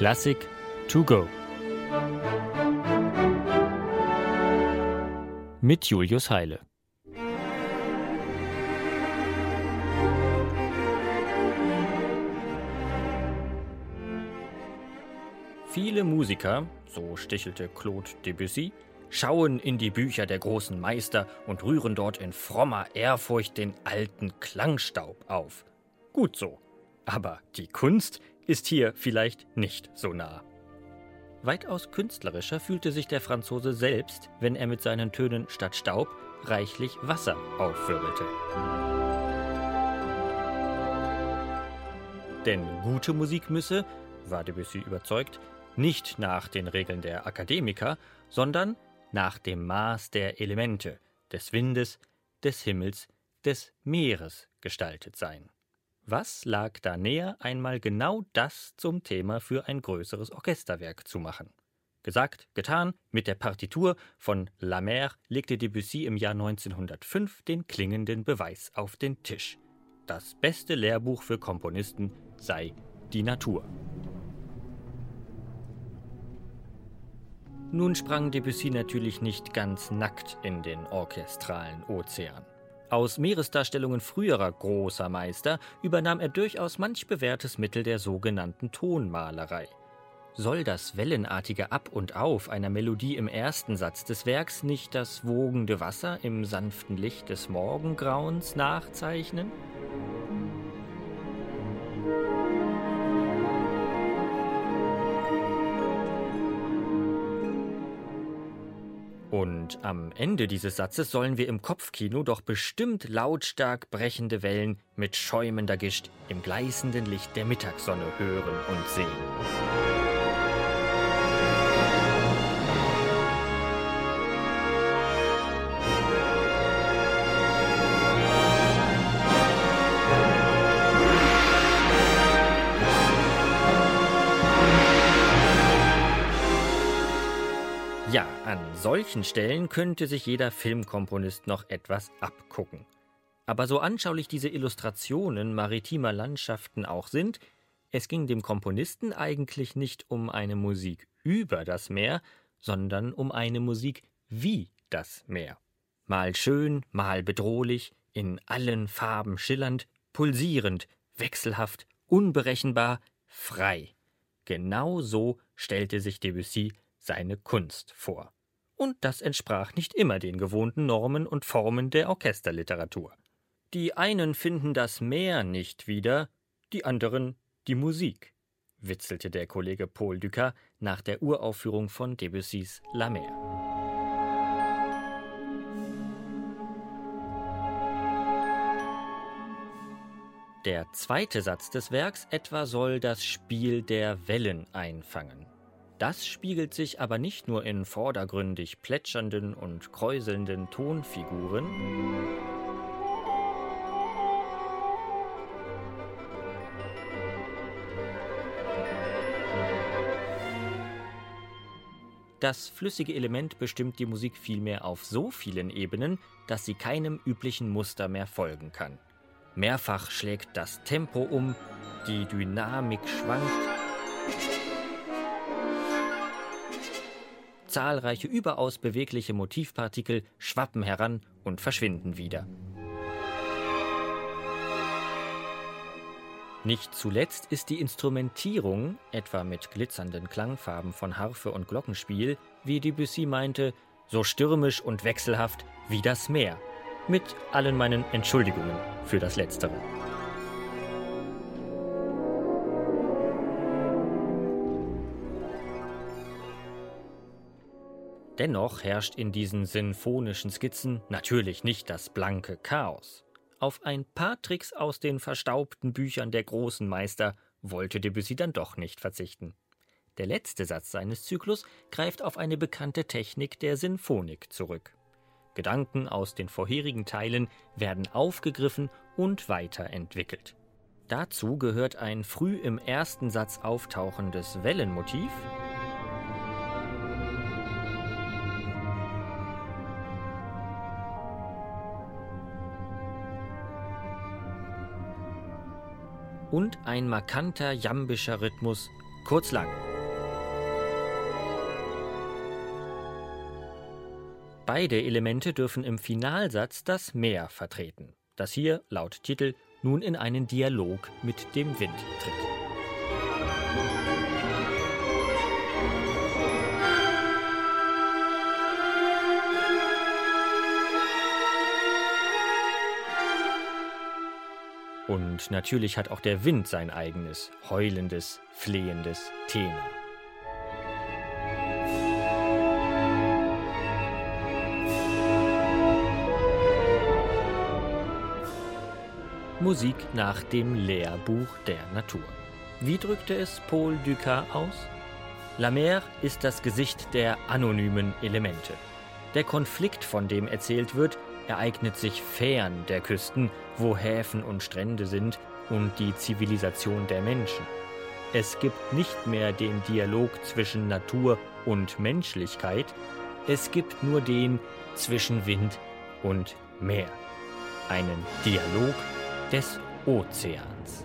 Klassik to go. Mit Julius Heile. Viele Musiker, so stichelte Claude Debussy, schauen in die Bücher der großen Meister und rühren dort in frommer Ehrfurcht den alten Klangstaub auf. Gut so. Aber die Kunst ist hier vielleicht nicht so nah. Weitaus künstlerischer fühlte sich der Franzose selbst, wenn er mit seinen Tönen statt Staub reichlich Wasser aufwirbelte. Denn gute Musik müsse, war Debussy überzeugt, nicht nach den Regeln der Akademiker, sondern nach dem Maß der Elemente, des Windes, des Himmels, des Meeres gestaltet sein. Was lag da näher, einmal genau das zum Thema für ein größeres Orchesterwerk zu machen? Gesagt, getan, mit der Partitur von La Mer legte Debussy im Jahr 1905 den klingenden Beweis auf den Tisch. Das beste Lehrbuch für Komponisten sei die Natur. Nun sprang Debussy natürlich nicht ganz nackt in den orchestralen Ozean. Aus Meeresdarstellungen früherer großer Meister übernahm er durchaus manch bewährtes Mittel der sogenannten Tonmalerei. Soll das wellenartige Ab und Auf einer Melodie im ersten Satz des Werks nicht das wogende Wasser im sanften Licht des Morgengrauens nachzeichnen? Und am Ende dieses Satzes sollen wir im Kopfkino doch bestimmt lautstark brechende Wellen mit schäumender Gischt im gleißenden Licht der Mittagssonne hören und sehen. An solchen Stellen könnte sich jeder Filmkomponist noch etwas abgucken. Aber so anschaulich diese Illustrationen maritimer Landschaften auch sind, es ging dem Komponisten eigentlich nicht um eine Musik über das Meer, sondern um eine Musik wie das Meer. Mal schön, mal bedrohlich, in allen Farben schillernd, pulsierend, wechselhaft, unberechenbar, frei. Genau so stellte sich Debussy seine Kunst vor. Und das entsprach nicht immer den gewohnten Normen und Formen der Orchesterliteratur. Die einen finden das Meer nicht wieder, die anderen die Musik, witzelte der Kollege Paul Dukas nach der Uraufführung von Debussys La Mer. Der zweite Satz des Werks etwa soll das Spiel der Wellen einfangen. Das spiegelt sich aber nicht nur in vordergründig plätschernden und kräuselnden Tonfiguren, Das flüssige Element bestimmt die Musik vielmehr auf so vielen Ebenen, dass sie keinem üblichen Muster mehr folgen kann. Mehrfach schlägt das Tempo um, die Dynamik schwankt, Zahlreiche überaus bewegliche Motivpartikel schwappen heran und verschwinden wieder. Nicht zuletzt ist die Instrumentierung, etwa mit glitzernden Klangfarben von Harfe und Glockenspiel, wie Debussy meinte, so stürmisch und wechselhaft wie das Meer. Mit allen meinen Entschuldigungen für das Letztere. Dennoch herrscht in diesen sinfonischen Skizzen natürlich nicht das blanke Chaos. Auf ein paar Tricks aus den verstaubten Büchern der großen Meister wollte Debussy dann doch nicht verzichten. Der letzte Satz seines Zyklus greift auf eine bekannte Technik der Sinfonik zurück. Gedanken aus den vorherigen Teilen werden aufgegriffen und weiterentwickelt. Dazu gehört ein früh im ersten Satz auftauchendes Wellenmotiv, und ein markanter jambischer Rhythmus, kurz lang. Beide Elemente dürfen im Finalsatz das Meer vertreten, das hier laut Titel nun in einen Dialog mit dem Wind tritt. Und natürlich hat auch der Wind sein eigenes, heulendes, flehendes Thema. Musik nach dem Lehrbuch der Natur. Wie drückte es Paul Dukas aus? La Mer ist das Gesicht der anonymen Elemente. Der Konflikt, von dem erzählt wird, ereignet sich fern der Küsten, wo Häfen und Strände sind und die Zivilisation der Menschen. Es gibt nicht mehr den Dialog zwischen Natur und Menschlichkeit, es gibt nur den zwischen Wind und Meer. Einen Dialog des Ozeans.